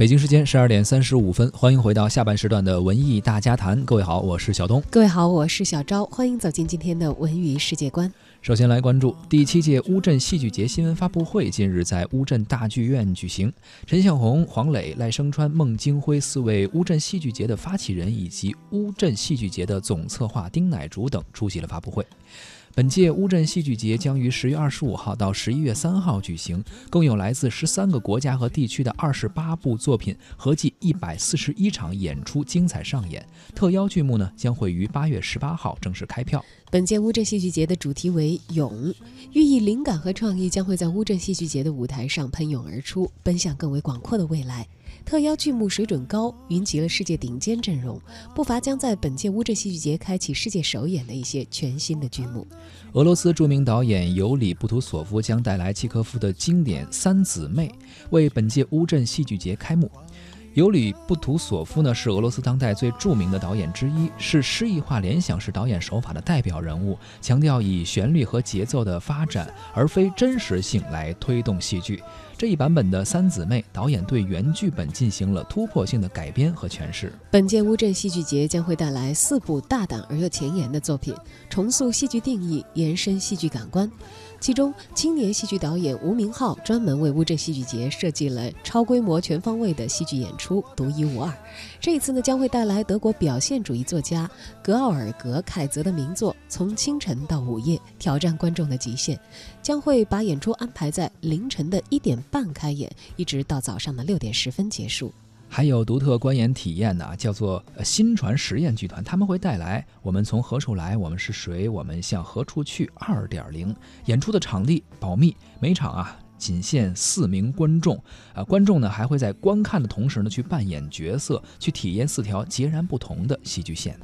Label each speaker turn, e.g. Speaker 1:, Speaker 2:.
Speaker 1: 北京时间十二点三十五分，欢迎回到下半时段的文艺大家谈。各位好，我是小东。
Speaker 2: 各位好，我是小昭。欢迎走进今天的文娱世界观。
Speaker 1: 首先来关注第七届乌镇戏剧节新闻发布会，近日在乌镇大剧院举行。陈向红、黄磊、赖声川、孟京辉四位乌镇戏剧节的发起人以及乌镇戏剧节的总策划丁乃竺等出席了发布会。本届乌镇戏剧节将于十月二十五号到十一月三号举行，共有来自十三个国家和地区的二十八部作品，合计一百四十一场演出精彩上演。特邀剧目呢将会于八月十八号正式开票。
Speaker 2: 本届乌镇戏剧节的主题为“勇”，寓意灵感和创意将会在乌镇戏剧节的舞台上喷涌而出，奔向更为广阔的未来。特邀剧目水准高，云集了世界顶尖阵容，不乏将在本届乌镇戏剧节开启世界首演的一些全新的剧目。
Speaker 1: 俄罗斯著名导演尤里·布图索夫将带来契科夫的经典《三姊妹》，为本届乌镇戏剧节开幕。尤里·布图索夫呢是俄罗斯当代最著名的导演之一，是诗意化联想式导演手法的代表人物，强调以旋律和节奏的发展，而非真实性来推动戏剧。这一版本的《三姊妹》，导演对原剧本进行了突破性的改编和诠释。
Speaker 2: 本届乌镇戏剧节将会带来四部大胆而又前沿的作品，重塑戏剧定义，延伸戏剧感官。其中，青年戏剧导演吴明浩专门为乌镇戏剧节设计了超规模、全方位的戏剧演出，独一无二。这一次呢，将会带来德国表现主义作家格奥尔格·凯泽的名作《从清晨到午夜》，挑战观众的极限，将会把演出安排在凌晨的一点半开演，一直到早上的六点十分结束。
Speaker 1: 还有独特观演体验呢，叫做新传实验剧团，他们会带来《我们从何处来，我们是谁，我们向何处去》二点零演出的场地保密，每场啊仅限四名观众，啊观众呢还会在观看的同时呢去扮演角色，去体验四条截然不同的戏剧线。